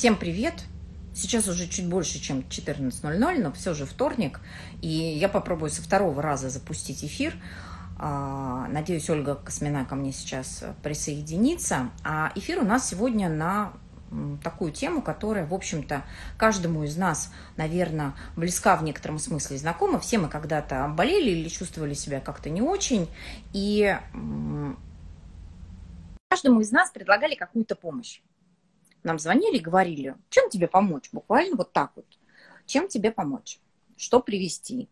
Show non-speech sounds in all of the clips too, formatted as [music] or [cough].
Всем привет! Сейчас уже чуть больше, чем 14.00, но все же вторник, и я попробую со второго раза запустить эфир. А, надеюсь, Ольга Космина ко мне сейчас присоединится. А эфир у нас сегодня на такую тему, которая, в общем-то, каждому из нас, наверное, близка в некотором смысле, знакома. Все мы когда-то болели или чувствовали себя как-то не очень, и каждому из нас предлагали какую-то помощь. Нам звонили и говорили, чем тебе помочь? Буквально вот так вот. Чем тебе помочь? Что привести?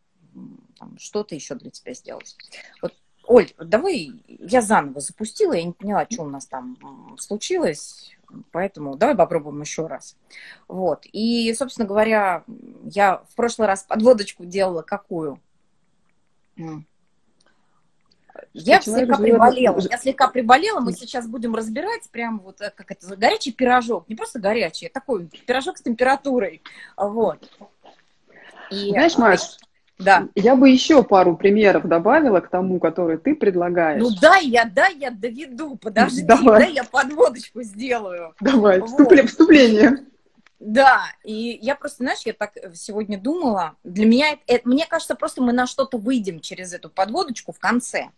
Что-то еще для тебя сделать? Вот Оль, давай я заново запустила, я не поняла, что у нас там случилось. Поэтому давай попробуем еще раз. Вот. И, собственно говоря, я в прошлый раз подводочку делала какую? Я слегка приболела. Я слегка приболела. Мы сейчас будем разбирать прям вот э, как это горячий пирожок. Не просто горячий, а такой пирожок с температурой. Вот. И, Знаешь, Маш, да. Я бы еще пару примеров добавила к тому, который ты предлагаешь. Ну да, я, да, я доведу. Подожди, Давай. да, я подводочку сделаю. Давай, вот. вступление. Да, и я просто, знаешь, я так сегодня думала, для меня, это, это, мне кажется, просто мы на что-то выйдем через эту подводочку в конце.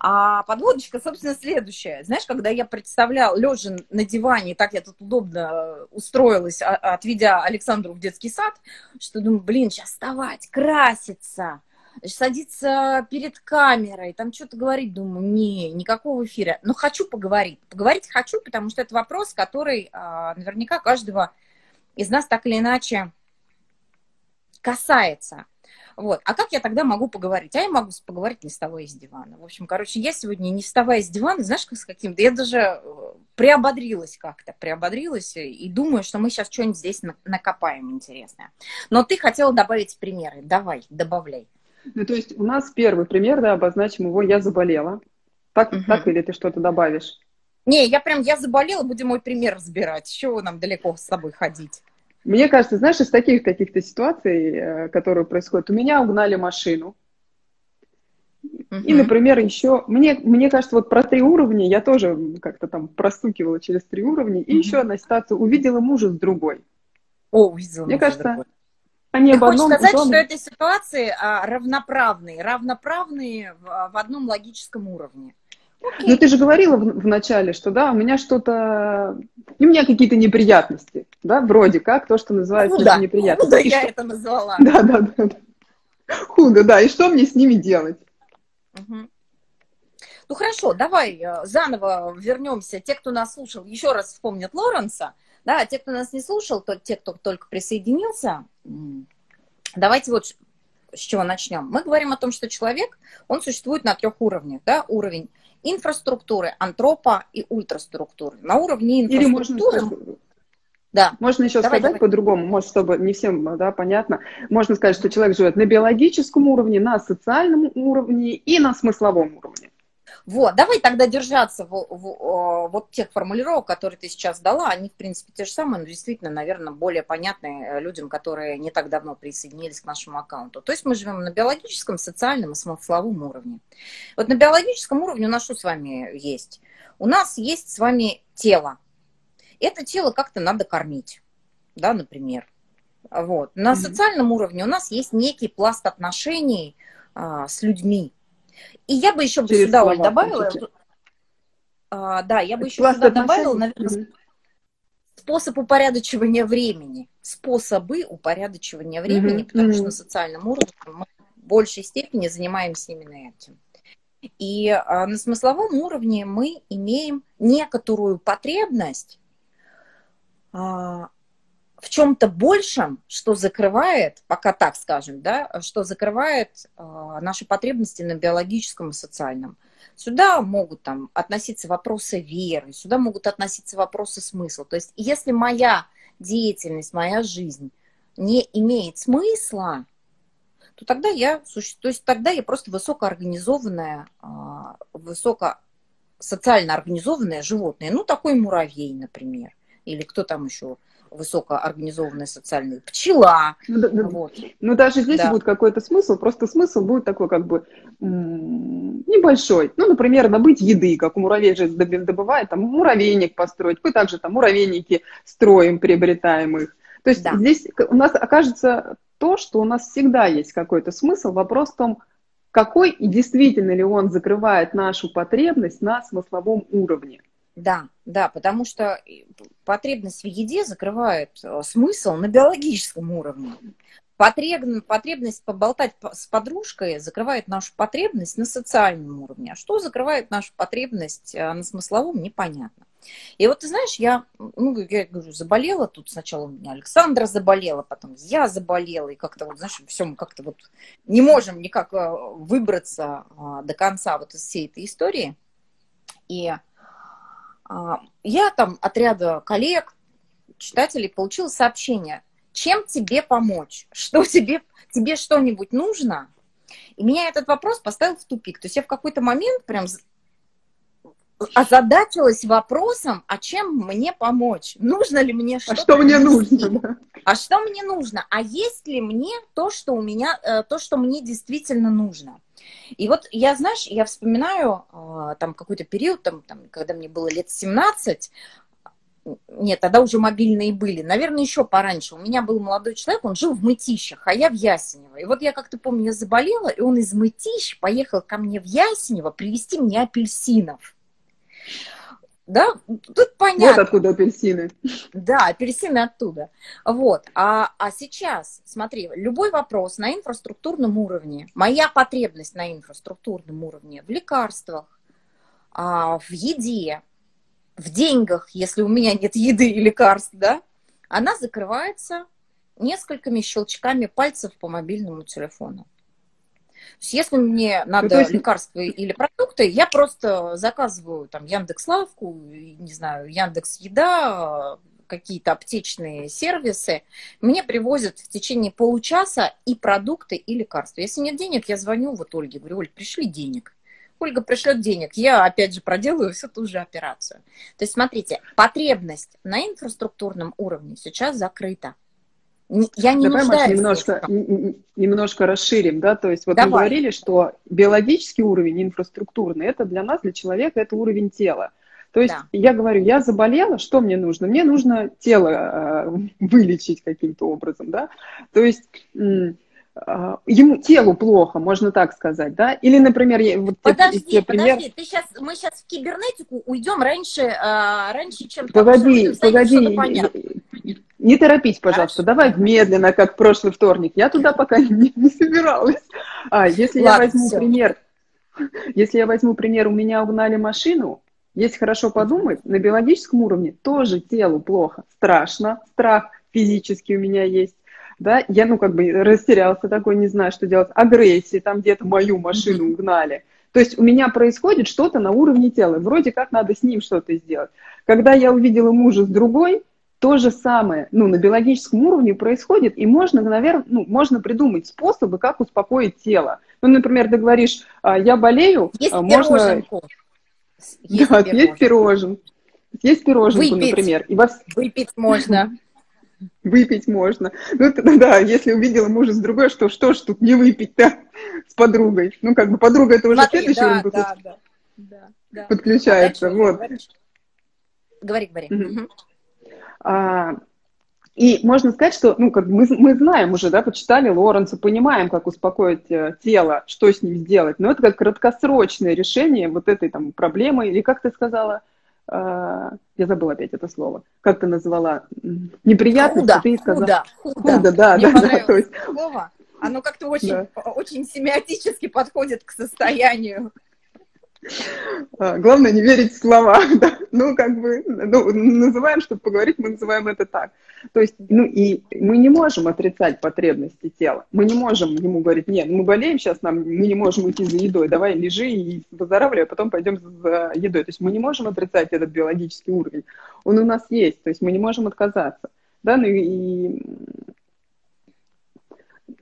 А подводочка, собственно, следующая. Знаешь, когда я представляла, лежа на диване, так я тут удобно устроилась, а, отведя Александру в детский сад, что думаю, блин, сейчас вставать, краситься, садиться перед камерой, там что-то говорить, думаю, не, никакого эфира. Но хочу поговорить. Поговорить хочу, потому что это вопрос, который а, наверняка каждого из нас так или иначе касается. Вот. А как я тогда могу поговорить? А я могу поговорить, не вставая из дивана. В общем, короче, я сегодня не вставая из дивана, знаешь, как с каким-то... Я даже э, приободрилась как-то, приободрилась и думаю, что мы сейчас что-нибудь здесь накопаем интересное. Но ты хотела добавить примеры. Давай, добавляй. Ну, то есть у нас первый пример, да, обозначим его «я заболела». Так, угу. так или ты что-то добавишь? Не, я прям, я заболела, будем мой пример разбирать. Чего нам далеко с тобой ходить? Мне кажется, знаешь, из таких каких-то ситуаций, э, которые происходят, у меня угнали машину. Uh-huh. И, например, еще, мне, мне кажется, вот про три уровня я тоже как-то там простукивала через три уровня. И uh-huh. еще одна ситуация, увидела мужа с другой. О, увидела Мне кажется, другой. они Ты об одном... Хочешь сказать, что этой ситуации а, равноправные, равноправные в, в одном логическом уровне? Okay. Ну, ты же говорила в, в начале, что да, у меня что-то, у меня какие-то неприятности, да, вроде как, то, что называется худо. неприятности. Худо я что... это назвала. Да, да, да, да. Худо, да, и что мне с ними делать? Угу. Ну хорошо, давай э, заново вернемся. Те, кто нас слушал, еще раз вспомнят Лоренса. Да, а те, кто нас не слушал, то те, кто только присоединился, давайте вот с чего начнем. Мы говорим о том, что человек, он существует на трех уровнях. Да? Уровень инфраструктуры, антропа и ультраструктуры. На уровне инфраструктуры... Или можно да. Можно еще давай, сказать по-другому, может, чтобы не всем да, понятно. Можно сказать, что человек живет на биологическом уровне, на социальном уровне и на смысловом уровне. Вот, давай тогда держаться в, в, вот тех формулировок, которые ты сейчас дала. Они, в принципе, те же самые, но действительно, наверное, более понятные э, людям, которые не так давно присоединились к нашему аккаунту. То есть мы живем на биологическом, социальном и смысловом уровне. Вот на биологическом уровне у нас что с вами есть? У нас есть с вами тело. Это тело как-то надо кормить, да, например. Вот. На mm-hmm. социальном уровне у нас есть некий пласт отношений а, с людьми, и я бы еще бы сюда, Оль, добавила... А, да, я бы еще Пласт сюда добавила, наверное, способ упорядочивания времени. Способы упорядочивания времени, mm-hmm. потому mm-hmm. что на социальном уровне мы в большей степени занимаемся именно этим. И а, на смысловом уровне мы имеем некоторую потребность а, в чем-то большем, что закрывает, пока так скажем, да, что закрывает э, наши потребности на биологическом и социальном. Сюда могут там относиться вопросы веры, сюда могут относиться вопросы смысла. То есть если моя деятельность, моя жизнь не имеет смысла, то тогда я, то есть тогда я просто высокоорганизованное, высоко социально организованное животное, ну такой муравей, например или кто там еще высокоорганизованная социальная пчела. Ну, да, вот. ну даже здесь да. будет какой-то смысл, просто смысл будет такой как бы небольшой. Ну, например, добыть еды, как у муравей же добывает, там муравейник построить, мы также там муравейники строим, приобретаем их. То есть да. здесь у нас окажется то, что у нас всегда есть какой-то смысл. Вопрос в том, какой и действительно ли он закрывает нашу потребность на смысловом уровне. Да, да, потому что потребность в еде закрывает э, смысл на биологическом уровне. Потреб, потребность поболтать с подружкой закрывает нашу потребность на социальном уровне. А что закрывает нашу потребность э, на смысловом, непонятно. И вот ты знаешь, я, ну, я говорю, заболела, тут сначала у меня Александра заболела, потом я заболела, и как-то вот, знаешь, все мы как-то вот не можем никак э, выбраться до конца вот из всей этой истории. И я там от ряда коллег, читателей получила сообщение, чем тебе помочь, что тебе, тебе что-нибудь нужно. И меня этот вопрос поставил в тупик. То есть я в какой-то момент прям озадачилась вопросом, а чем мне помочь? Нужно ли мне что-то? А что мне нужно? А что мне нужно? А есть ли мне то, что у меня, э, то, что мне действительно нужно? И вот я, знаешь, я вспоминаю э, там какой-то период, там, там, когда мне было лет 17, нет, тогда уже мобильные были. Наверное, еще пораньше. У меня был молодой человек, он жил в Мытищах, а я в Ясенево. И вот я как-то помню, я заболела, и он из Мытищ поехал ко мне в Ясенево привезти мне апельсинов. Да, тут понятно. Вот откуда апельсины. Да, апельсины оттуда. Вот. А, а сейчас, смотри, любой вопрос на инфраструктурном уровне, моя потребность на инфраструктурном уровне в лекарствах, а, в еде, в деньгах, если у меня нет еды и лекарств, да, она закрывается несколькими щелчками пальцев по мобильному телефону. То есть если мне надо ну, есть... лекарства или продукты, я просто заказываю там Яндекс Лавку, не знаю, Яндекс Еда, какие-то аптечные сервисы, мне привозят в течение получаса и продукты, и лекарства. Если нет денег, я звоню вот Ольге, говорю, Оль, пришли денег. Ольга пришлет денег, я опять же проделаю всю ту же операцию. То есть смотрите, потребность на инфраструктурном уровне сейчас закрыта. Я не Давай, Маша, немножко, немножко расширим, да, то есть вот Давай. мы говорили, что биологический уровень инфраструктурный, это для нас, для человека, это уровень тела. То есть да. я говорю, я заболела, что мне нужно? Мне нужно тело э, [laughs] вылечить каким-то образом, да. То есть э, ему телу плохо, можно так сказать, да? Или, например, вот подожди, те, те пример... подожди, ты сейчас мы сейчас в кибернетику уйдем раньше, э, раньше, чем погоди, погоди, не торопись, пожалуйста, Хорошо. давай медленно, как прошлый вторник. Я туда пока [laughs] не, не собиралась. А если Ладно, я возьму все. пример, если я возьму пример, у меня угнали машину, если хорошо подумать, на биологическом уровне тоже телу плохо, страшно, страх физический у меня есть. Да, я, ну, как бы растерялся такой, не знаю, что делать. Агрессия, там где-то мою машину угнали. То есть у меня происходит что-то на уровне тела. Вроде как надо с ним что-то сделать. Когда я увидела мужа с другой, то же самое, ну, на биологическом уровне происходит, и можно, наверное, ну, можно придумать способы, как успокоить тело. Ну, например, ты говоришь, «А, я болею, есть а, можно... Есть да, есть [laughs] пирожен. Есть пироженку, Выпить. например. И во... Выпить можно. [laughs] Выпить можно. Ну, да, если увидела мужа с другой, что что ж тут не выпить-то [laughs] с подругой. Ну, как бы подруга это уже Смотри, следующий да, да, да, да, подключается. А вот. Говори, говори. Угу. А, и можно сказать, что ну, как мы, мы знаем уже, да, почитали Лоренца, понимаем, как успокоить э, тело, что с ним сделать. Но это как краткосрочное решение вот этой там проблемы, или как ты сказала, э, я забыла опять это слово, как ты назвала, неприятно, худо, ты сказала. Худо, худо, худо да, Мне да, да, то есть... слово. Оно как-то очень, да. очень семиотически подходит к состоянию. А, главное не верить в слова, [laughs] да? ну, как бы, ну, называем, чтобы поговорить, мы называем это так. То есть, ну, и мы не можем отрицать потребности тела. Мы не можем ему говорить, нет, мы болеем сейчас, нам, мы не можем идти за едой, давай лежи и выздоравливай, а потом пойдем за едой. То есть мы не можем отрицать этот биологический уровень. Он у нас есть, то есть мы не можем отказаться. Да, ну и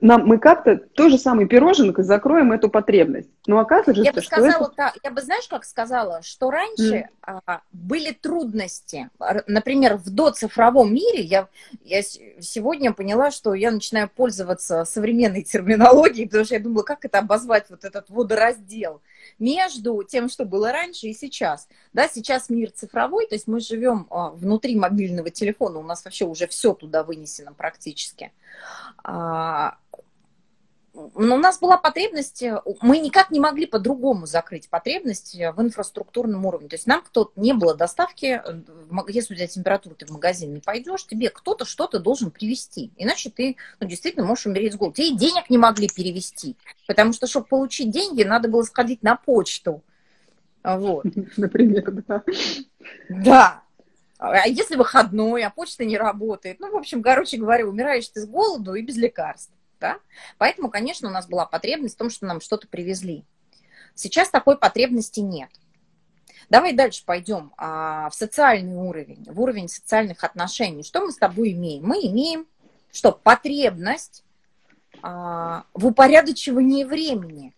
нам, мы как-то то же самое пироженкой закроем эту потребность. Но оказывается, я бы сказала это... так, я бы, знаешь, как сказала, что раньше mm. а, были трудности. Например, в доцифровом мире я, я сегодня поняла, что я начинаю пользоваться современной терминологией, потому что я думала, как это обозвать, вот этот водораздел между тем, что было раньше и сейчас. Да, сейчас мир цифровой, то есть мы живем а, внутри мобильного телефона, у нас вообще уже все туда вынесено практически. А, но у нас была потребность, э, мы никак не могли по-другому закрыть потребность э, в инфраструктурном уровне. То есть нам кто-то, не было доставки, э, если у тебя температура, ты в магазин не пойдешь, тебе кто-то что-то должен привезти. Иначе ты ну, действительно можешь умереть с голоду. Тебе и денег не могли перевести, потому что, чтобы получить деньги, надо было сходить на почту. Вот. [laughs] Например, да. Да. А если выходной, а почта не работает? Ну, в общем, короче говоря, умираешь ты с голоду и без лекарств да? Поэтому, конечно, у нас была потребность в том, что нам что-то привезли. Сейчас такой потребности нет. Давай дальше пойдем а, в социальный уровень, в уровень социальных отношений. Что мы с тобой имеем? Мы имеем что? Потребность а, в упорядочивании времени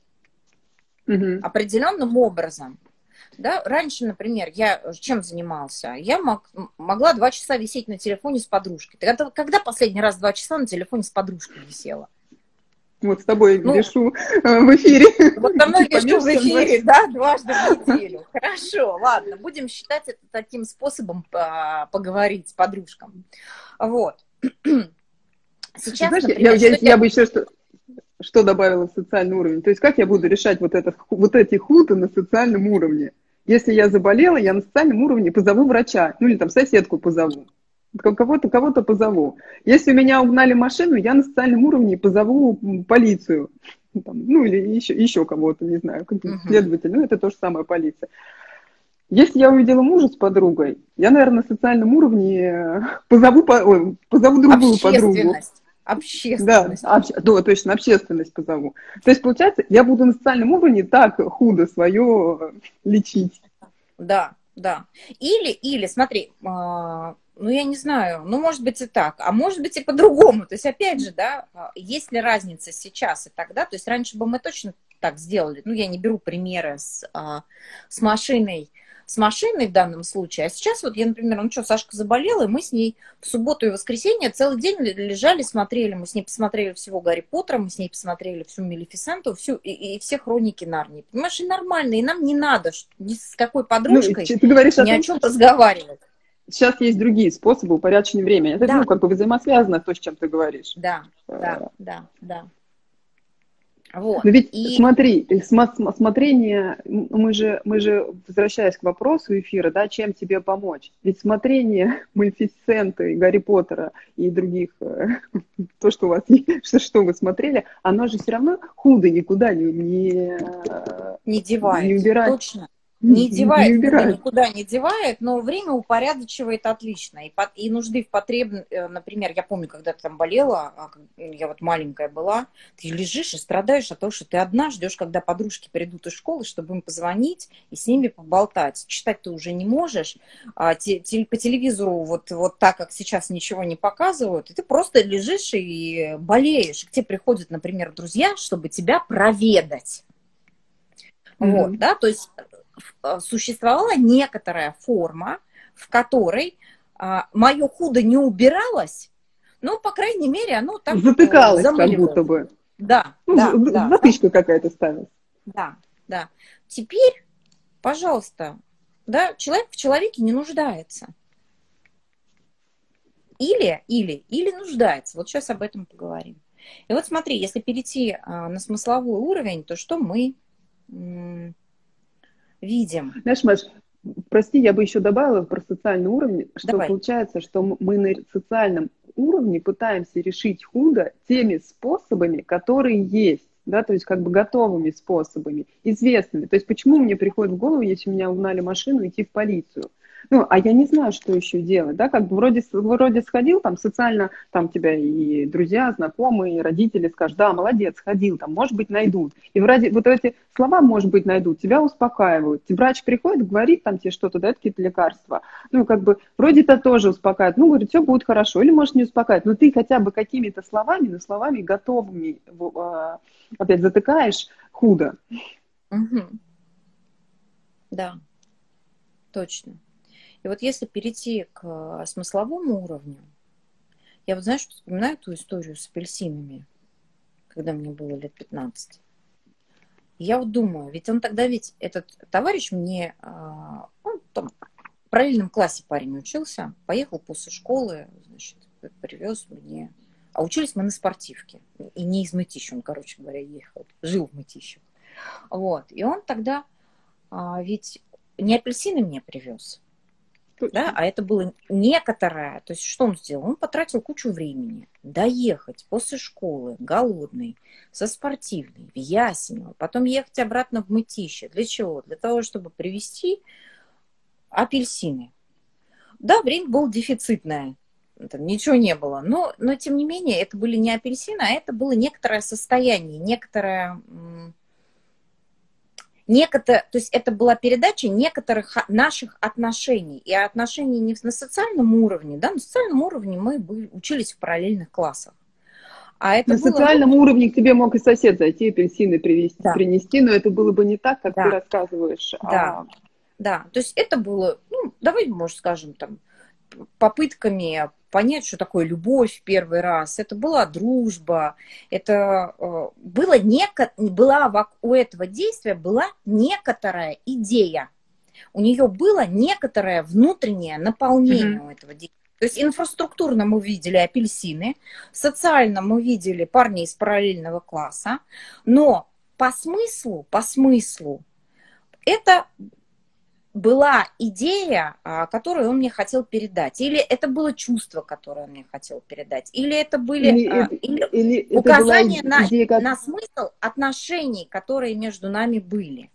угу. определенным образом. Да? Раньше, например, я чем занимался? Я мог, могла два часа висеть на телефоне с подружкой. Ты когда, когда последний раз два часа на телефоне с подружкой висела? Вот с тобой ну, вешу э, в эфире. Вот со мной вешу в эфире, да, дважды в неделю. Хорошо, ладно, будем считать это таким способом поговорить с подружкам. Вот. Сейчас, Знаешь, например, я, я, я бы еще что, что добавила в социальный уровень. То есть как я буду решать вот, это, вот эти хуты на социальном уровне? Если я заболела, я на социальном уровне позову врача, ну или там соседку позову кого-то кого-то позову. Если у меня угнали машину, я на социальном уровне позову полицию. Там, ну, или еще, еще кого-то, не знаю, каких-то uh-huh. следователей. Ну, это то же самое полиция. Если я увидела мужа с подругой, я, наверное, на социальном уровне позову, ой, позову другую подругу. Общественность. Да, обще, да, точно, общественность позову. То есть, получается, я буду на социальном уровне так худо свое лечить. Да, да. Или, или, смотри, а, ну, я не знаю, ну, может быть и так, а может быть и по-другому. То есть, опять же, да, а, есть ли разница сейчас и тогда? То есть, раньше бы мы точно так сделали. Ну, я не беру примеры с, а, с машиной, с машиной в данном случае. А сейчас вот я, например, ну что, Сашка заболела, и мы с ней в субботу и воскресенье целый день лежали, смотрели. Мы с ней посмотрели всего Гарри Поттера, мы с ней посмотрели всю Мелифисенту, всю, и, и все хроники Нарнии. Понимаешь, и нормально, и нам не надо ни с какой ну, подружкой ну, ты говоришь ни о, том, о чем разговаривать сейчас есть другие способы упорядочения времени. Это, да. ну, как бы взаимосвязано то, с чем ты говоришь. Да, а... да, да, да. Вот. Но ведь и... смотри, смотрение, мы же, мы же, возвращаясь к вопросу эфира, да, чем тебе помочь? Ведь смотрение [laughs] Малефисенты, Гарри Поттера и других, э, [laughs] то, что у вас [laughs] что, что вы смотрели, оно же все равно худо никуда не, не, не девает. Не убирать. Точно не девает, не никуда не девает, но время упорядочивает отлично. И, под, и нужды в потреб... Э, например, я помню, когда ты там болела, а я вот маленькая была, ты лежишь и страдаешь от того, что ты одна ждешь, когда подружки придут из школы, чтобы им позвонить и с ними поболтать. Читать ты уже не можешь, а те, те, по телевизору вот, вот так, как сейчас ничего не показывают, и ты просто лежишь и болеешь. К тебе приходят, например, друзья, чтобы тебя проведать. Mm-hmm. Вот, да, то есть существовала некоторая форма, в которой а, мое худо не убиралось, но, по крайней мере, оно так Затыкалось как будто бы. Да, ну, да, да. Затычка да. какая-то ставилась. Да, да. Теперь, пожалуйста, да, человек в человеке не нуждается. Или, или, или нуждается. Вот сейчас об этом поговорим. И вот смотри, если перейти а, на смысловой уровень, то что мы видим. Знаешь, Маш, прости, я бы еще добавила про социальный уровень, что Давай. получается, что мы на социальном уровне пытаемся решить худо теми способами, которые есть да, то есть как бы готовыми способами, известными. То есть почему мне приходит в голову, если меня угнали машину, идти в полицию? Ну, а я не знаю, что еще делать, да, как бы вроде, вроде сходил, там, социально, там тебя и друзья, знакомые, и родители скажут, да, молодец, ходил, там, может быть, найдут. И вроде вот эти слова, может быть, найдут, тебя успокаивают. Врач приходит, говорит там тебе что-то, дает какие-то лекарства. Ну, как бы, вроде это тоже успокаивает. Ну, говорит, все будет хорошо, или, может, не успокаивает. Но ты хотя бы какими-то словами, но словами готовыми, а, опять затыкаешь худо. Угу. Да, точно. И вот если перейти к э, смысловому уровню, я вот, знаешь, вспоминаю ту историю с апельсинами, когда мне было лет 15. я вот думаю, ведь он тогда ведь, этот товарищ мне, а, он там в параллельном классе парень учился, поехал после школы, значит, привез мне. А учились мы на спортивке. И не из Мытища, он, короче говоря, ехал. Жил в Мытищах. Вот. И он тогда а, ведь не апельсины мне привез, да, а это было некоторое, то есть что он сделал? Он потратил кучу времени доехать после школы, голодный, со спортивной, в Ясенево, потом ехать обратно в Мытище. Для чего? Для того, чтобы привезти апельсины. Да, время было дефицитное, там ничего не было, но, но тем не менее это были не апельсины, а это было некоторое состояние, некоторое некотор, то есть это была передача некоторых наших отношений. И отношений не на социальном уровне, да, на социальном уровне мы были, учились в параллельных классах. А это на было... социальном уровне к тебе мог и сосед зайти, апельсины привезти, да. принести, но это было бы не так, как да. ты рассказываешь. Да. А... да, то есть это было, ну, давай, может, скажем, там, попытками понять, что такое любовь в первый раз. Это была дружба, это э, было неко, была у этого действия была некоторая идея. У нее было некоторое внутреннее наполнение mm-hmm. у этого действия. То есть инфраструктурно мы видели апельсины, социально мы видели парней из параллельного класса, но по смыслу, по смыслу, это была идея, а, которую он мне хотел передать, или это было чувство, которое он мне хотел передать, или это были или, а, или или указания это на, идея, как... на смысл отношений, которые между нами были.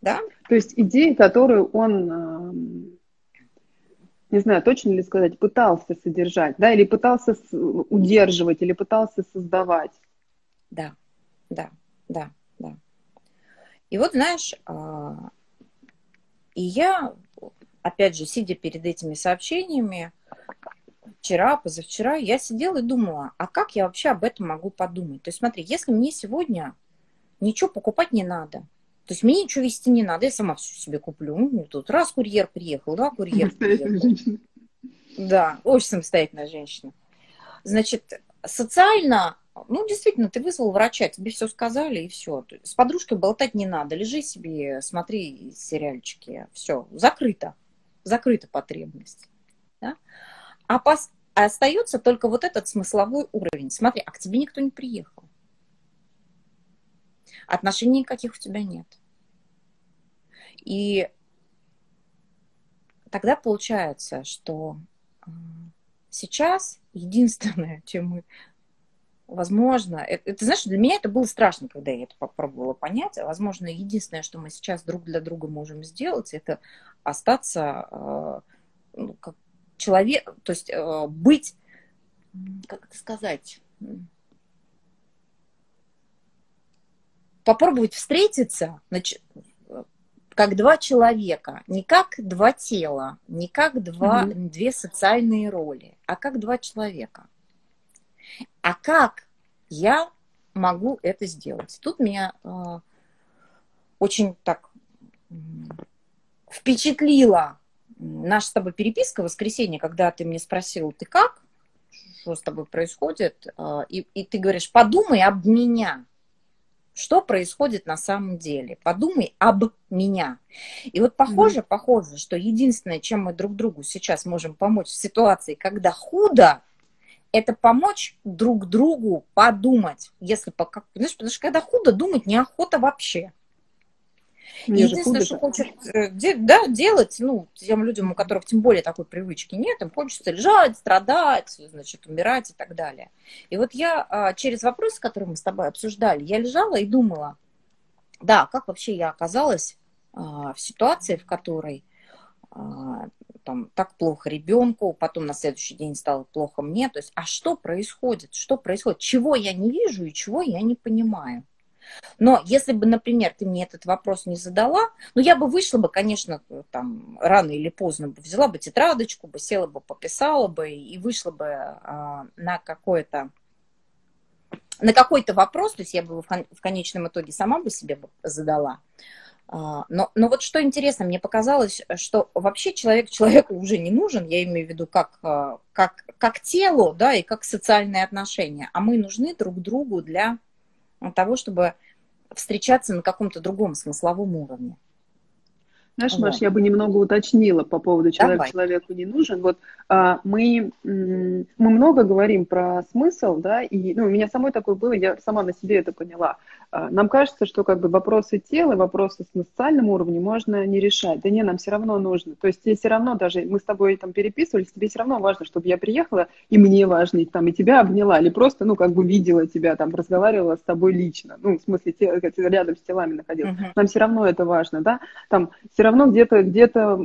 Да? То есть идеи, которую он, не знаю, точно ли сказать, пытался содержать, да, или пытался удерживать, или пытался создавать. Да, да, да, да. И вот, знаешь, а, и я, опять же, сидя перед этими сообщениями, вчера, позавчера, я сидела и думала, а как я вообще об этом могу подумать? То есть смотри, если мне сегодня ничего покупать не надо, то есть мне ничего вести не надо, я сама все себе куплю. Ну, тут раз курьер приехал, два курьер приехал. Да, очень самостоятельная женщина. Значит, социально ну, действительно, ты вызвал врача, тебе все сказали, и все. С подружкой болтать не надо. Лежи себе, смотри сериальчики. Все, закрыто. Закрыта потребность. Да? А, пос... а остается только вот этот смысловой уровень. Смотри, а к тебе никто не приехал. Отношений никаких у тебя нет. И тогда получается, что сейчас единственное, [laughs] чем мы возможно, это, ты знаешь, для меня это было страшно, когда я это попробовала понять. Возможно, единственное, что мы сейчас друг для друга можем сделать, это остаться э, ну, как человек, то есть э, быть, как это сказать, попробовать встретиться, значит, как два человека, не как два тела, не как два, mm-hmm. две социальные роли, а как два человека. А как я могу это сделать? Тут меня э, очень так впечатлила наша с тобой переписка в воскресенье, когда ты мне спросил, ты как? Что с тобой происходит? Э, и, и ты говоришь, подумай об меня. Что происходит на самом деле? Подумай об меня. И вот похоже, mm-hmm. похоже, что единственное, чем мы друг другу сейчас можем помочь в ситуации, когда худо, это помочь друг другу подумать, если по как, знаешь, потому что когда худо, думать неохота вообще. Мне Единственное, что хочет э, да, делать, ну, тем людям, у которых тем более такой привычки нет, им хочется лежать, страдать, значит, умирать и так далее. И вот я а, через вопросы, которые мы с тобой обсуждали, я лежала и думала, да, как вообще я оказалась а, в ситуации, в которой там, так плохо ребенку, потом на следующий день стало плохо мне. То есть, а что происходит? Что происходит? Чего я не вижу и чего я не понимаю? Но если бы, например, ты мне этот вопрос не задала, ну, я бы вышла бы, конечно, там, рано или поздно бы взяла бы тетрадочку, бы села бы, пописала бы и вышла бы а, на какое-то на какой-то вопрос, то есть я бы в конечном итоге сама бы себе задала. А, но, но вот что интересно, мне показалось, что вообще человек человеку уже не нужен, я имею в виду как, а, как, как телу, да, и как социальные отношения, а мы нужны друг другу для того, чтобы встречаться на каком-то другом смысловом уровне. Знаешь. Маш, я бы немного уточнила по поводу человек Давай. человеку не нужен. Вот а, мы, мы много говорим про смысл, да, и ну, у меня самой такое было, я сама на себе это поняла. А, нам кажется, что как бы вопросы тела, вопросы на социальном уровне можно не решать. Да не, нам все равно нужно. То есть тебе все равно, даже мы с тобой там переписывались, тебе все равно важно, чтобы я приехала, и мне важно, и, там, и тебя обняла, или просто, ну, как бы видела тебя, там, разговаривала с тобой лично. Ну, в смысле, те, рядом с телами находилась. Uh-huh. Нам все равно это важно, да. Там все равно где-то, где-то,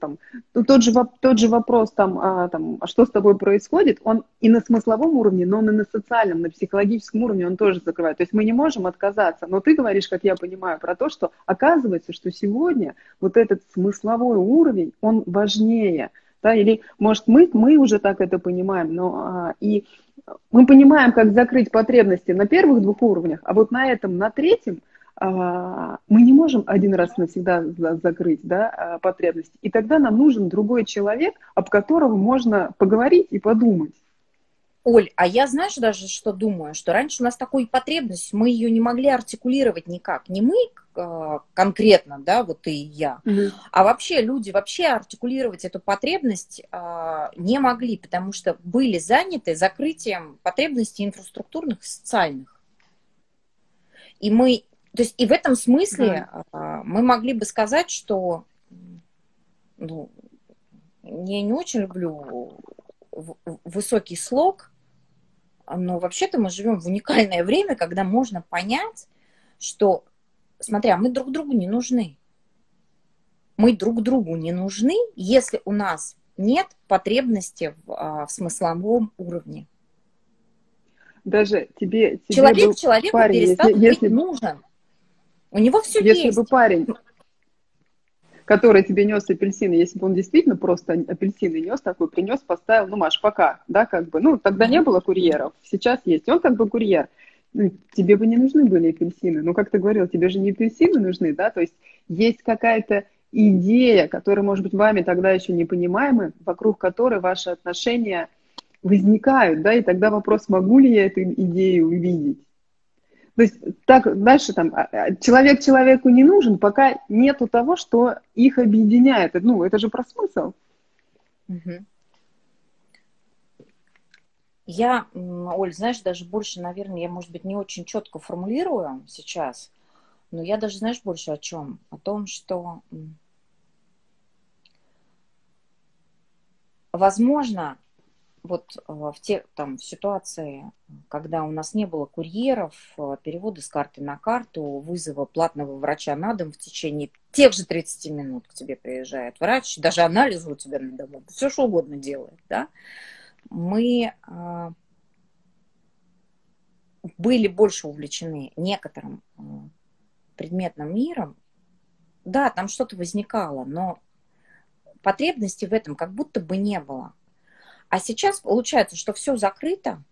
там, ну, тот же, тот же вопрос, там, а, там, а что с тобой происходит, он и на смысловом уровне, но и на социальном, на психологическом уровне он тоже закрывает. То есть мы не можем отказаться. Но ты говоришь, как я понимаю, про то, что оказывается, что сегодня вот этот смысловой уровень, он важнее. Да, или, может, мы, мы уже так это понимаем, но а, и мы понимаем, как закрыть потребности на первых двух уровнях, а вот на этом, на третьем, мы не можем один раз навсегда закрыть да, а, потребности. И тогда нам нужен другой человек, об котором можно поговорить и подумать. Оль, а я, знаешь, даже что думаю, что раньше у нас такой потребность, мы ее не могли артикулировать никак. Не мы э, конкретно, да, вот ты и я, угу. а вообще люди вообще артикулировать эту потребность э, не могли, потому что были заняты закрытием потребностей инфраструктурных и социальных. И мы, то есть и в этом смысле да. мы могли бы сказать, что ну, я не очень люблю высокий слог, но вообще-то мы живем в уникальное время, когда можно понять, что, смотря, мы друг другу не нужны. Мы друг другу не нужны, если у нас нет потребности в, а, в смысловом уровне. Даже тебе, тебе человек человеку парень, перестал если, быть если, нужен. У него все если есть. Если бы парень который тебе нес апельсины, если бы он действительно просто апельсины нес, такой принес, поставил, ну, Маш, пока, да, как бы, ну, тогда не было курьеров, сейчас есть, он как бы курьер, ну, тебе бы не нужны были апельсины, ну, как ты говорил, тебе же не апельсины нужны, да, то есть есть какая-то идея, которая, может быть, вами тогда еще не понимаемы, вокруг которой ваши отношения возникают, да, и тогда вопрос, могу ли я эту идею увидеть. То есть так дальше там а, а, человек человеку не нужен, пока нету того, что их объединяет. Ну, это же про смысл. Я, Оль, знаешь, даже больше, наверное, я, может быть, не очень четко формулирую сейчас, но я даже, знаешь, больше о чем? О том, что, возможно, вот э, в те там в ситуации, когда у нас не было курьеров, э, переводы с карты на карту, вызова платного врача на дом в течение тех же 30 минут к тебе приезжает врач, даже анализы у тебя на дому, все что угодно делает, да, мы э, были больше увлечены некоторым предметным миром, да, там что-то возникало, но потребности в этом как будто бы не было. А сейчас получается, что все закрыто,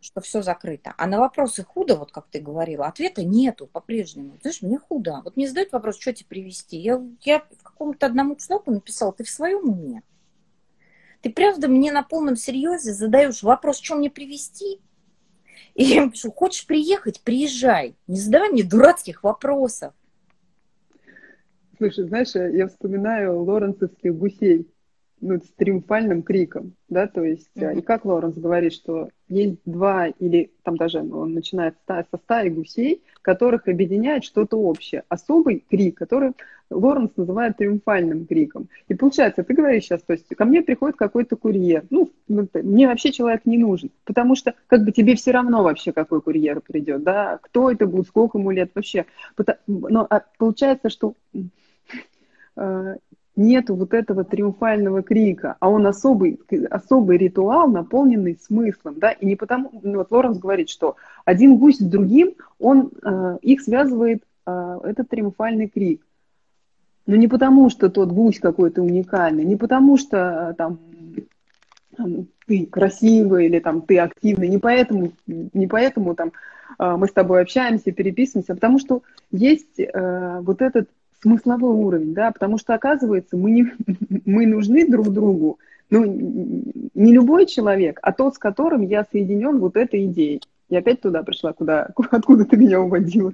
что все закрыто. А на вопросы худо, вот как ты говорила, ответа нету по-прежнему. Знаешь, мне худо. Вот мне задают вопрос, что тебе привезти. Я, я в каком-то одному человеку написала, ты в своем уме? Ты правда мне на полном серьезе задаешь вопрос, что мне привезти? И я пишу, хочешь приехать, приезжай. Не задавай мне дурацких вопросов. Слушай, знаешь, я вспоминаю лоренцевских гусей ну, с триумфальным криком, да, то есть, mm-hmm. и как Лоренс говорит, что есть два или там даже он начинает со стаи гусей, которых объединяет что-то общее. Особый крик, который Лоренс называет триумфальным криком. И получается, ты говоришь сейчас, то есть ко мне приходит какой-то курьер, ну, ну мне вообще человек не нужен, потому что как бы тебе все равно вообще, какой курьер придет, да, кто это будет, сколько ему лет вообще. Но а получается, что э, нету вот этого триумфального крика, а он особый, особый ритуал, наполненный смыслом, да, и не потому, ну, вот Лоренс говорит, что один гусь с другим, он, э, их связывает э, этот триумфальный крик. Но не потому, что тот гусь какой-то уникальный, не потому, что э, там ты красивый или там ты активный, не поэтому, не поэтому там э, мы с тобой общаемся, переписываемся, а потому что есть э, вот этот смысловой уровень, да, потому что, оказывается, мы, не, [laughs] мы нужны друг другу, ну, не любой человек, а тот, с которым я соединен вот этой идеей. Я опять туда пришла, куда, [laughs] откуда ты меня уводила.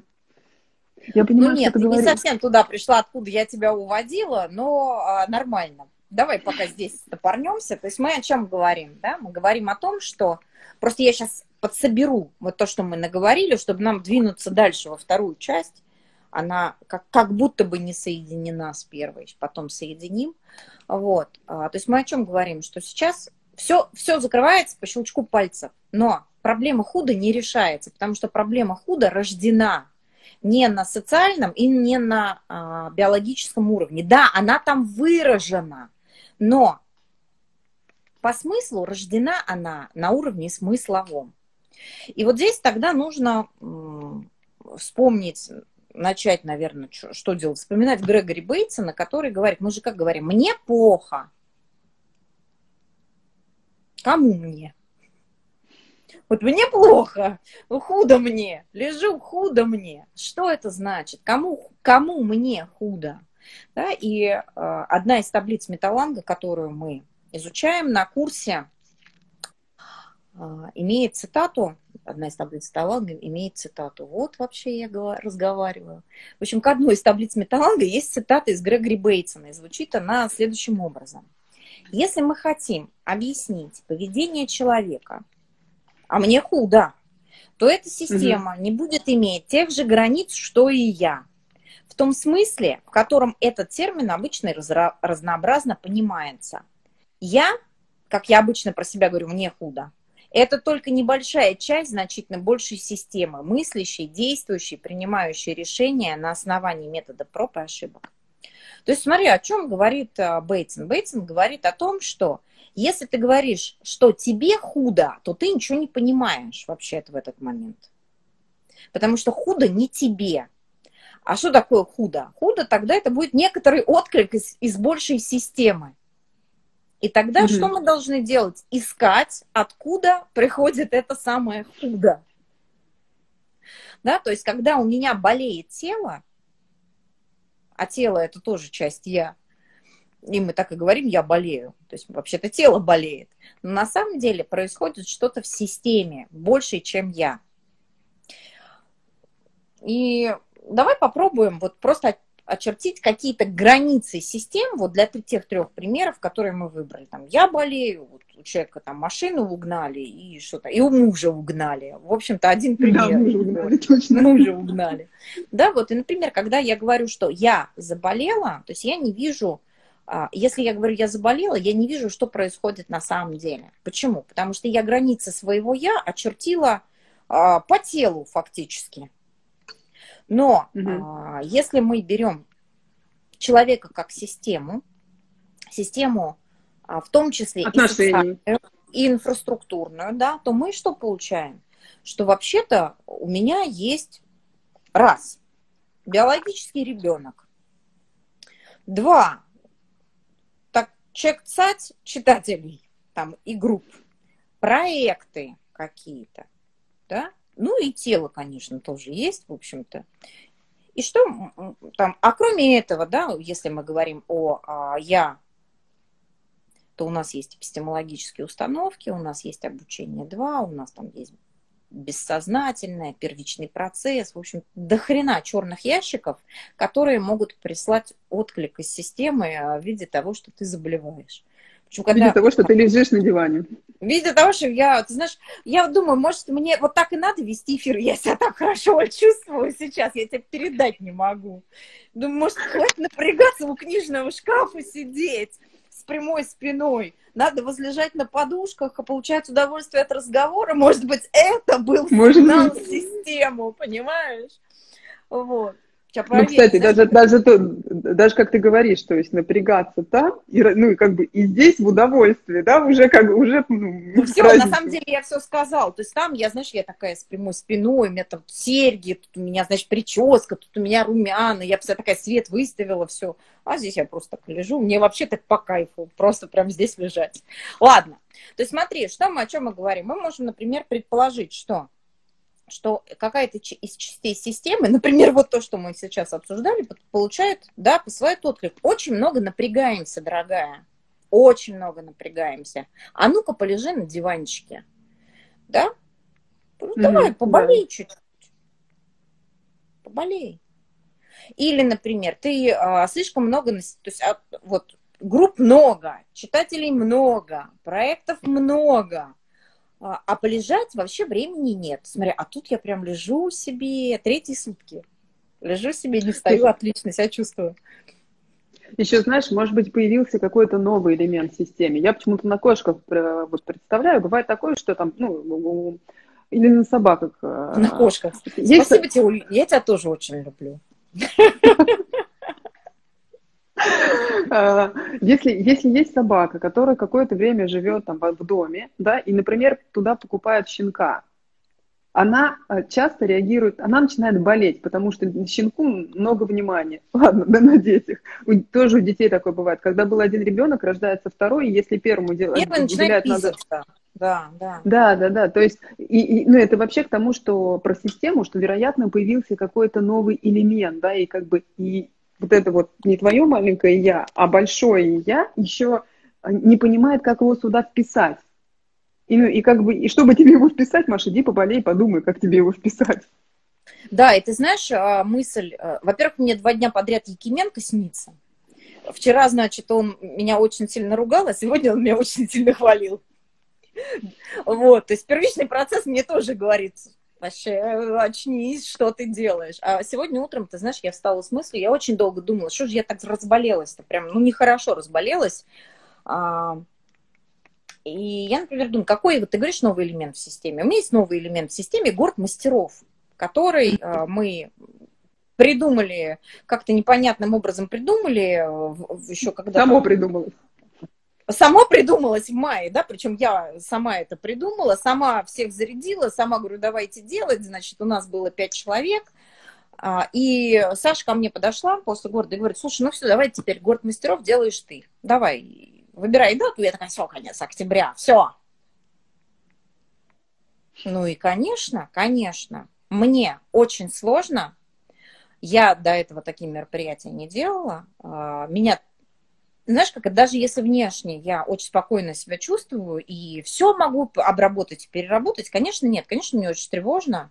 Я понимаю, ну нет, что ты не совсем туда пришла, откуда я тебя уводила, но а, нормально. Давай пока здесь стопорнемся. То есть мы о чем говорим, да? Мы говорим о том, что... Просто я сейчас подсоберу вот то, что мы наговорили, чтобы нам двинуться дальше во вторую часть она как, как будто бы не соединена с первой, потом соединим. Вот. А, то есть мы о чем говорим? Что сейчас все, все закрывается по щелчку пальцев, но проблема худа не решается, потому что проблема худа рождена не на социальном и не на а, биологическом уровне. Да, она там выражена, но по смыслу рождена она на уровне смысловом. И вот здесь тогда нужно вспомнить начать, наверное, что, что делать? Вспоминать Грегори Бейтсона, который говорит, мы же как говорим, мне плохо. Кому мне? Вот мне плохо, худо мне, лежу худо мне. Что это значит? Кому, кому мне худо? Да, и э, одна из таблиц Металанга, которую мы изучаем на курсе, э, имеет цитату одна из таблиц Таланга имеет цитату. Вот вообще я разговариваю. В общем, к одной из таблиц Металанга есть цитата из Грегори Бейтсона, и звучит она следующим образом. Если мы хотим объяснить поведение человека, а мне худо, то эта система угу. не будет иметь тех же границ, что и я. В том смысле, в котором этот термин обычно разнообразно понимается. Я, как я обычно про себя говорю, мне худо. Это только небольшая часть значительно большей системы, мыслящей, действующей, принимающей решения на основании метода проб и ошибок. То есть смотри, о чем говорит а, Бейтсон. Бейтсон говорит о том, что если ты говоришь, что тебе худо, то ты ничего не понимаешь вообще в этот момент. Потому что худо не тебе. А что такое худо? Худо тогда это будет некоторый отклик из, из большей системы. И тогда mm что мы должны делать? Искать, откуда приходит это самое худо. Да, то есть, когда у меня болеет тело, а тело это тоже часть я, и мы так и говорим, я болею. То есть вообще-то тело болеет. Но на самом деле происходит что-то в системе, больше, чем я. И давай попробуем вот просто очертить какие-то границы систем вот для тех трех примеров, которые мы выбрали. Там, я болею, вот у человека там машину угнали и что-то, и у мужа угнали. В общем-то, один пример. Да, мужа угнали, точно. Мужа угнали. Да, вот, и, например, когда я говорю, что я заболела, то есть я не вижу, а, если я говорю, я заболела, я не вижу, что происходит на самом деле. Почему? Потому что я границы своего я очертила а, по телу фактически. Но угу. а, если мы берем человека как систему, систему а, в том числе и, и инфраструктурную, да, то мы что получаем? Что вообще-то у меня есть раз биологический ребенок, два так чек-цать читателей там и групп, проекты какие-то, да, ну и тело, конечно, тоже есть, в общем-то. И что там, а кроме этого, да, если мы говорим о а, я, то у нас есть эпистемологические установки, у нас есть обучение 2, у нас там есть бессознательное, первичный процесс, в общем, до хрена черных ящиков, которые могут прислать отклик из системы а, в виде того, что ты заболеваешь. Причем, когда... В виде того, что ты лежишь на диване. В виде того, что я, ты знаешь, я думаю, может, мне вот так и надо вести эфир, я себя так хорошо [laughs] чувствую сейчас, я тебе передать не могу. Думаю, может, хватит напрягаться у книжного шкафа сидеть с прямой спиной. Надо возлежать на подушках и получать удовольствие от разговора. Может быть, это был сигнал в систему, понимаешь? Вот. Ну, кстати, даже, даже, то, даже как ты говоришь, то есть напрягаться там, и, ну, и как бы и здесь в удовольствии, да, уже как бы, уже, ну, ну все, на самом деле я все сказал, то есть там я, знаешь, я такая с прямой спиной, у меня там серьги, тут у меня, значит, прическа, тут у меня румяна, я вся такая свет выставила, все, а здесь я просто так лежу, мне вообще так по кайфу, просто прям здесь лежать. Ладно, то есть смотри, что мы, о чем мы говорим? Мы можем, например, предположить, что что какая-то из частей системы, например, вот то, что мы сейчас обсуждали, получает, да, посылает отклик. Очень много напрягаемся, дорогая. Очень много напрягаемся. А ну-ка, полежи на диванчике. Да? Ну, давай, mm-hmm, поболей да. чуть-чуть. Поболей. Или, например, ты а, слишком много, то есть а, вот групп много, читателей много, проектов много, а, а полежать вообще времени нет. Смотри, а тут я прям лежу себе третьи сутки. Лежу себе, не встаю, отлично себя чувствую. Еще, знаешь, может быть, появился какой-то новый элемент в системе. Я почему-то на кошках вот представляю. Бывает такое, что там, ну, или на собаках. А, на кошках. Есть... Спасибо тебе, я тебя тоже очень люблю. [laughs] [laughs] А, если, если есть собака, которая какое-то время живет там в доме, да, и, например, туда покупают щенка, она а, часто реагирует, она начинает болеть, потому что щенку много внимания. [laughs] Ладно, да на детях. Тоже у детей такое бывает. Когда был один ребенок, рождается второй, и если первому делать, уделять надо... Да, да. Да, да, да. То есть, и, и, ну, это вообще к тому, что про систему, что, вероятно, появился какой-то новый элемент, да, и как бы и вот это вот не твое маленькое я, а большое я еще не понимает, как его сюда вписать. И, ну, и как бы, и чтобы тебе его вписать, Маша, иди поболей, подумай, как тебе его вписать. Да, и ты знаешь, а, мысль, а, во-первых, мне два дня подряд Якименко снится. Вчера, значит, он меня очень сильно ругал, а сегодня он меня очень сильно хвалил. Вот, то есть первичный процесс мне тоже говорит, вообще, э, очнись, что ты делаешь. А сегодня утром, ты знаешь, я встала с мыслью, я очень долго думала, что же я так разболелась-то, прям, ну, нехорошо разболелась. А, и я, например, думаю, какой, вот ты говоришь, новый элемент в системе? У меня есть новый элемент в системе, город мастеров, который а, мы придумали, как-то непонятным образом придумали, э, еще когда... Само придумалось само придумалось в мае, да, причем я сама это придумала, сама всех зарядила, сама говорю, давайте делать, значит, у нас было пять человек, а, и Саша ко мне подошла после города и говорит, слушай, ну все, давай теперь город мастеров делаешь ты, давай, выбирай дату, я такая, все, конец октября, все. Ну и, конечно, конечно, мне очень сложно, я до этого такие мероприятия не делала, а, меня знаешь, как даже если внешне я очень спокойно себя чувствую и все могу обработать, переработать, конечно, нет, конечно, мне очень тревожно,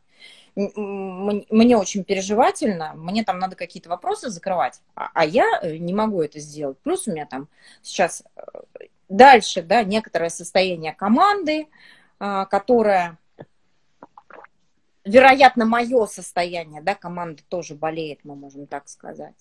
мне очень переживательно, мне там надо какие-то вопросы закрывать, а, а я э, не могу это сделать. Плюс у меня там сейчас э, дальше, да, некоторое состояние команды, а, которое, вероятно, мое состояние, да, команда тоже болеет, мы можем так сказать.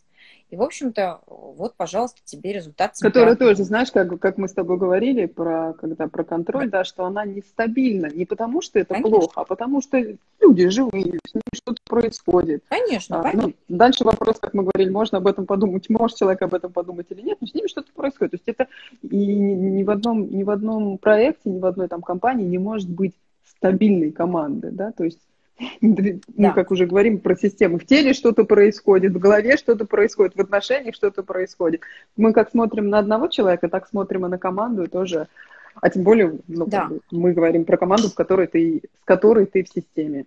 И, в общем-то, вот, пожалуйста, тебе результат. Который тоже, знаешь, как, как мы с тобой говорили про, когда, про контроль, да. да, что она нестабильна. Не потому, что это конечно. плохо, а потому, что люди живые, с ними что-то происходит. Конечно, а, Ну, дальше вопрос, как мы говорили, можно об этом подумать, может человек об этом подумать или нет, но с ними что-то происходит. То есть это и ни в одном, ни в одном проекте, ни в одной там компании не может быть стабильной команды, да, то есть [laughs] ну, да. как уже говорим про системы, в теле что-то происходит, в голове что-то происходит, в отношениях что-то происходит. Мы как смотрим на одного человека, так смотрим и на команду тоже. А тем более, ну, да. мы говорим про команду, в которой ты, с которой ты в системе.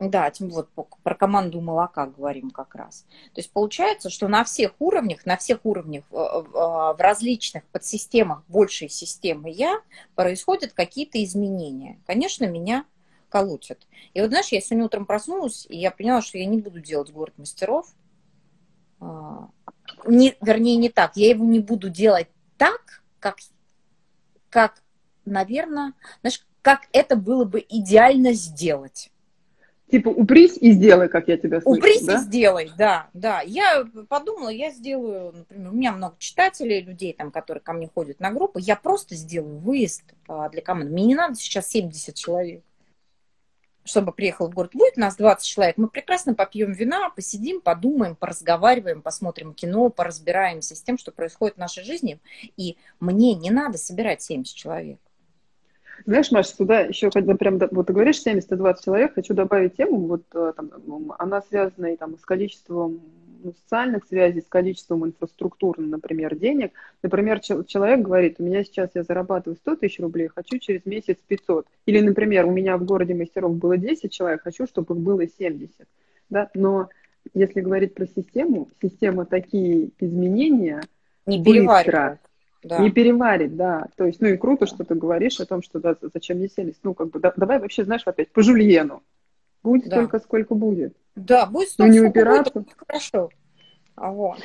Да, тем вот про команду молока говорим как раз. То есть получается, что на всех уровнях, на всех уровнях э, э, в различных подсистемах большей системы я происходят какие-то изменения. Конечно, меня колотят. И вот, знаешь, я сегодня утром проснулась, и я поняла, что я не буду делать город мастеров. А, не, вернее, не так. Я его не буду делать так, как, как, наверное, знаешь, как это было бы идеально сделать. Типа, упрись и сделай, как я тебя слышу, Упрись да? и сделай, да, да. Я подумала, я сделаю, например, у меня много читателей, людей, там, которые ко мне ходят на группы, я просто сделаю выезд а, для команды. Мне не надо сейчас 70 человек чтобы приехал в город, будет нас 20 человек, мы прекрасно попьем вина, посидим, подумаем, поразговариваем, посмотрим кино, поразбираемся с тем, что происходит в нашей жизни. И мне не надо собирать 70 человек. Знаешь, Маша, сюда еще, когда прям, вот ты говоришь 70-20 человек, хочу добавить тему, вот э, там, она связана и там с количеством социальных связей, с количеством инфраструктуры, например, денег. Например, человек говорит, у меня сейчас я зарабатываю 100 тысяч рублей, хочу через месяц 500. Или, например, у меня в городе мастеров было 10 человек, хочу, чтобы их было 70. Да? Но если говорить про систему, система такие изменения не быстро, да. не переварит, да. То есть, ну и круто, что ты говоришь о том, что да, зачем не селись. Ну, как бы, да, давай вообще, знаешь, опять по жульену. Будет да. столько, сколько будет. Да, будет столько, ну, не будет, хорошо. Вот.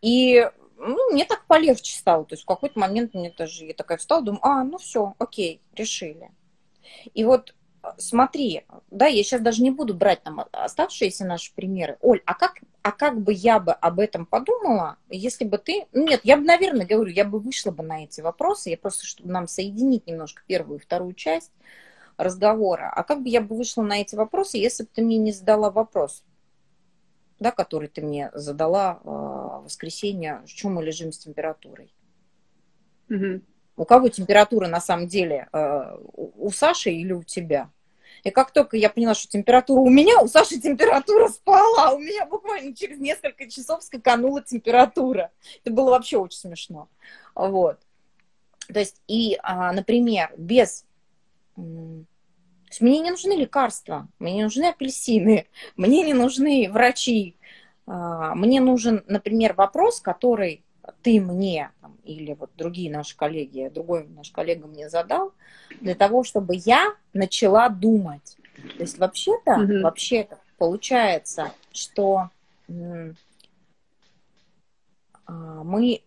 И ну, мне так полегче стало. То есть в какой-то момент мне тоже, я такая встала, думаю, а, ну все, окей, решили. И вот смотри, да, я сейчас даже не буду брать там оставшиеся наши примеры. Оль, а как, а как бы я бы об этом подумала, если бы ты... Ну, нет, я бы, наверное, говорю, я бы вышла бы на эти вопросы, я просто, чтобы нам соединить немножко первую и вторую часть разговора. А как бы я бы вышла на эти вопросы, если бы ты мне не задала вопрос, да, который ты мне задала э, в воскресенье, в чем мы лежим с температурой? Угу у кого температура на самом деле, э, у Саши или у тебя. И как только я поняла, что температура у меня, у Саши температура спала, у меня буквально через несколько часов скаканула температура. Это было вообще очень смешно. Вот. То есть, и, а, например, без... Мне не нужны лекарства, мне не нужны апельсины, [laughs] мне не нужны врачи. А, мне нужен, например, вопрос, который ты мне там, или вот другие наши коллеги, другой наш коллега мне задал, для того, чтобы я начала думать. То есть вообще-то, mm-hmm. вообще-то получается, что а, мы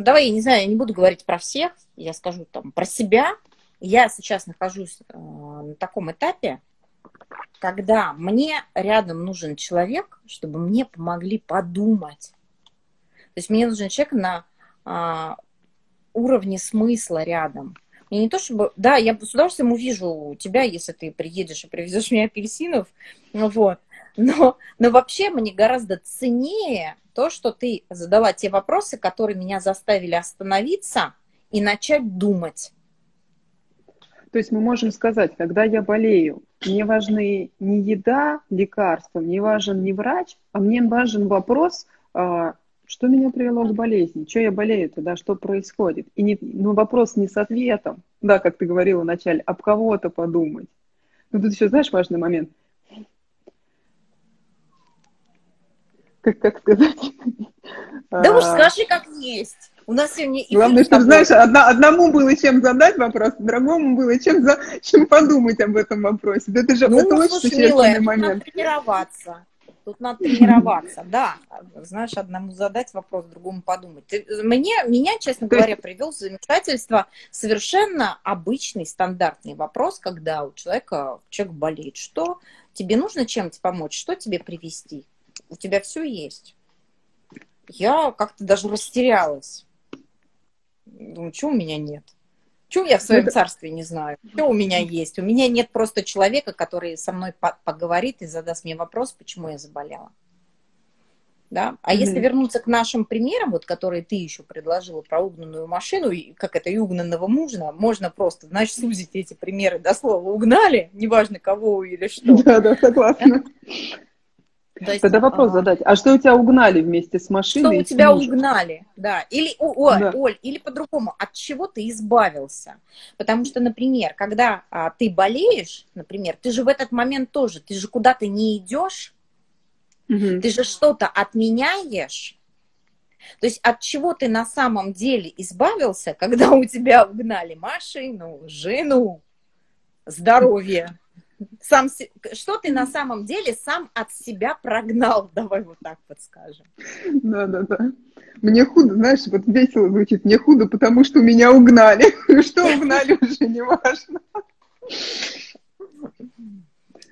Давай, я не знаю, я не буду говорить про всех, я скажу там про себя. Я сейчас нахожусь э, на таком этапе, когда мне рядом нужен человек, чтобы мне помогли подумать то есть мне нужен человек на а, уровне смысла рядом. Мне не то чтобы... Да, я с удовольствием увижу тебя, если ты приедешь и привезешь мне апельсинов. Ну, вот. Но, но вообще мне гораздо ценнее то, что ты задала те вопросы, которые меня заставили остановиться и начать думать. То есть мы можем сказать, когда я болею, мне важны не еда, лекарства, мне важен не врач, а мне важен вопрос, а, что меня привело к болезни? Что я болею-то, да, что происходит? И не, ну, вопрос не с ответом, да, как ты говорила вначале, об кого-то подумать. Ну, тут еще, знаешь, важный момент. Как, как сказать? Да уж скажи, как есть. У нас сегодня Главное, чтобы, знаешь, одна, одному было чем задать вопрос, другому было чем, за, чем подумать об этом вопросе. Да это же ну, это очень существенный момент. Надо тренироваться. Тут надо тренироваться, да. Знаешь, одному задать вопрос, другому подумать. Ты, мне, меня, честно говоря, привел в замешательство совершенно обычный, стандартный вопрос, когда у человека человек болеет. Что тебе нужно чем-то помочь? Что тебе привести? У тебя все есть. Я как-то даже растерялась. Думаю, что у меня нет? Чего я в своем это... царстве не знаю? Что у меня есть? У меня нет просто человека, который со мной по поговорит и задаст мне вопрос, почему я заболела. Да? А mm-hmm. если вернуться к нашим примерам, вот, которые ты еще предложила про угнанную машину, и как это и угнанного мужа, можно просто, значит, сузить эти примеры до слова угнали, неважно кого или что. Да, да, согласна. Есть, Тогда вопрос а... задать. А что у тебя угнали вместе с машиной? Что у тебя мужем? угнали, да. Или, о, да. Оль, или по-другому, от чего ты избавился? Потому что, например, когда а, ты болеешь, например, ты же в этот момент тоже, ты же куда-то не идешь, угу. ты же что-то отменяешь. То есть от чего ты на самом деле избавился, когда у тебя угнали машину, жену, здоровье? Сам, что ты на самом деле сам от себя прогнал, [laughs] давай вот так подскажем. Да, да, да. Мне худо, знаешь, вот весело звучит, мне худо, потому что меня угнали. [laughs] Что угнали уже не важно.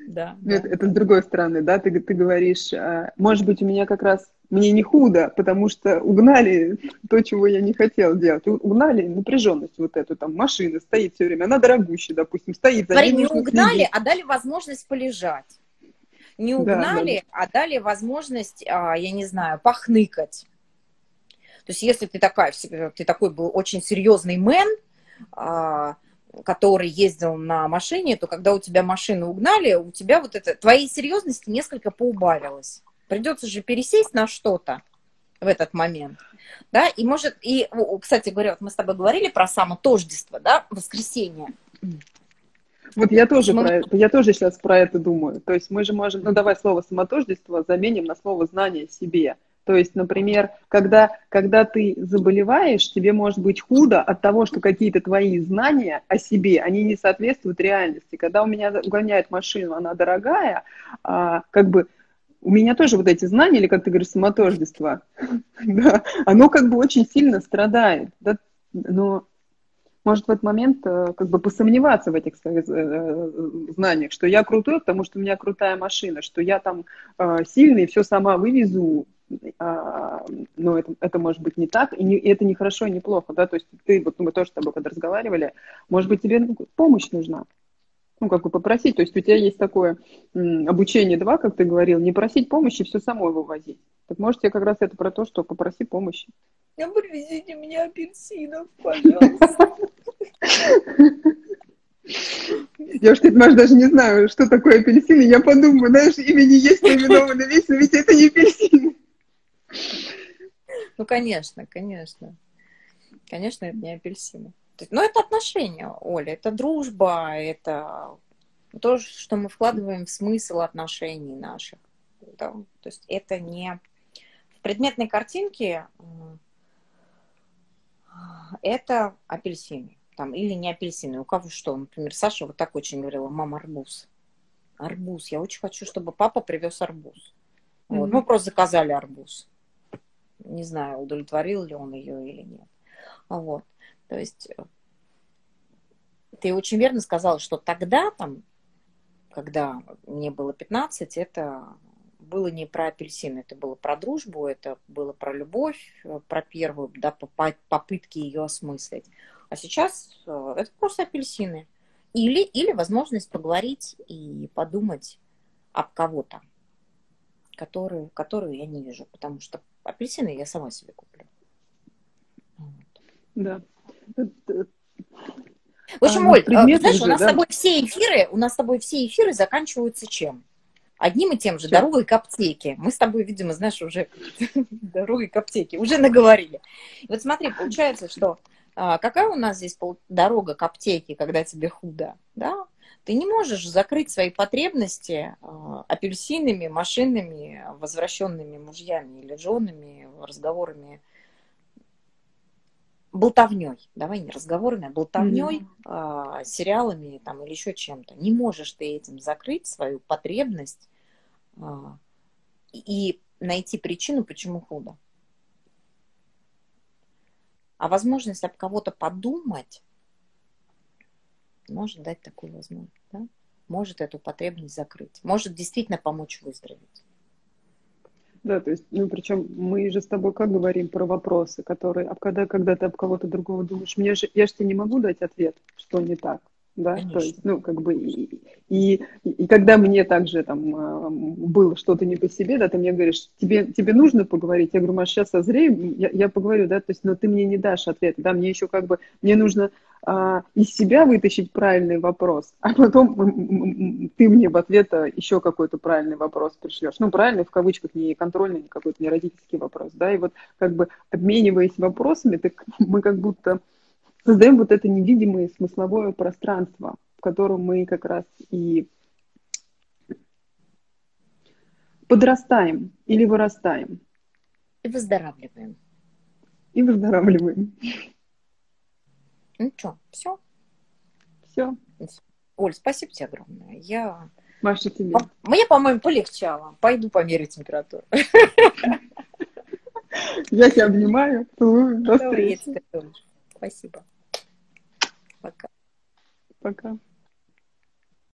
Да. Это, да. это с другой стороны, да, ты, ты говоришь, а, может быть, у меня как раз мне не худо, потому что угнали то, чего я не хотел делать. Угнали напряженность вот эту, там машина стоит все время, она дорогущая, допустим, стоит. Смотри, не угнали, следить. а дали возможность полежать. Не угнали, да, да. а дали возможность, а, я не знаю, похныкать. То есть если ты такая, ты такой был очень серьезный мэн, а, который ездил на машине, то когда у тебя машину угнали, у тебя вот это, твоей серьезности несколько поубавилось. Придется же пересесть на что-то в этот момент. Да, и может, и, кстати говоря, вот мы с тобой говорили про самотождество, да, воскресенье. Вот я тоже, мы... про это, я тоже сейчас про это думаю. То есть мы же можем, ну давай слово самотождество заменим на слово знание себе. То есть, например, когда, когда ты заболеваешь, тебе может быть худо от того, что какие-то твои знания о себе, они не соответствуют реальности. Когда у меня угоняет машину, она дорогая, а, как бы у меня тоже вот эти знания, или, как ты говоришь, самотождество, [laughs] да, оно как бы очень сильно страдает, да, но может в этот момент э, как бы посомневаться в этих своих э, знаниях, что я крутой, потому что у меня крутая машина, что я там э, сильный, все сама вывезу, а, но это, это может быть не так, и, не, и это не хорошо и не плохо, да, то есть ты, вот мы тоже с тобой когда разговаривали, может быть, тебе помощь нужна, ну, как бы попросить, то есть у тебя есть такое м, обучение два, как ты говорил, не просить помощи, все самой вывозить. Так может, тебе как раз это про то, что попроси помощи. Ну, привезите мне апельсинов, пожалуйста. Я уж, Маш, даже не знаю, что такое апельсины. Я подумаю, знаешь, имени есть наименовано весь, но ведь это не апельсины. Ну, конечно, конечно. Конечно, это не апельсины. Ну, это отношения, Оля, это дружба, это то, что мы вкладываем в смысл отношений наших. Да? То есть это не... В предметной картинке это апельсины. Там, или не апельсины. У кого что? Например, Саша вот так очень говорила, мама арбуз. Арбуз. Я очень хочу, чтобы папа привез арбуз. Вот. Mm-hmm. Мы просто заказали арбуз. Не знаю, удовлетворил ли он ее или нет. Вот. То есть э, ты очень верно сказала, что тогда, там, когда мне было 15, это было не про апельсин, это было про дружбу, это было про любовь, э, про первую да, попытки ее осмыслить. А сейчас э, это просто апельсины. Или, или возможность поговорить и подумать об кого-то, которую, которую я не вижу, потому что апельсины я сама себе куплю. Да. В общем, а, Оль, э, знаешь, же, у нас да? с тобой все эфиры, у нас с тобой все эфиры заканчиваются чем? Одним и тем же, дорогой к аптеке. Мы с тобой, видимо, знаешь, уже [laughs] дорогой к аптеке, уже наговорили. вот смотри, получается, что а, какая у нас здесь дорога к аптеке, когда тебе худо, да? Ты не можешь закрыть свои потребности а, апельсинами, машинами, возвращенными мужьями или женами, разговорами болтовней, давай не разговорами, а болтовней, mm-hmm. э, сериалами там, или еще чем-то. Не можешь ты этим закрыть свою потребность э, и найти причину, почему худо. А возможность об кого-то подумать может дать такую возможность, да? может эту потребность закрыть, может действительно помочь выздороветь. Да, то есть, ну, причем мы же с тобой как говорим про вопросы, которые, а когда, когда ты об кого-то другого думаешь, мне же, я же тебе не могу дать ответ, что не так да, Конечно. то есть, ну, как бы, и, и, и когда мне также там а, было что-то не по себе, да, ты мне говоришь, тебе, тебе нужно поговорить, я говорю, Маш, сейчас созрею, я, я поговорю, да, то есть, но ты мне не дашь ответа, да, мне еще как бы, мне нужно а, из себя вытащить правильный вопрос, а потом ты мне в ответ еще какой-то правильный вопрос пришлешь, ну, правильный в кавычках, не контрольный, не какой-то не родительский вопрос, да, и вот как бы обмениваясь вопросами, так мы как будто создаем вот это невидимое смысловое пространство, в котором мы как раз и подрастаем или вырастаем. И выздоравливаем. И выздоравливаем. Ну что, все? Все. Оль, спасибо тебе огромное. Я... Маша, тебе. Мне, по-моему, полегчало. Пойду померить температуру. [laughs] Я тебя обнимаю, целую. До встречи. Спасибо. Пока. Пока.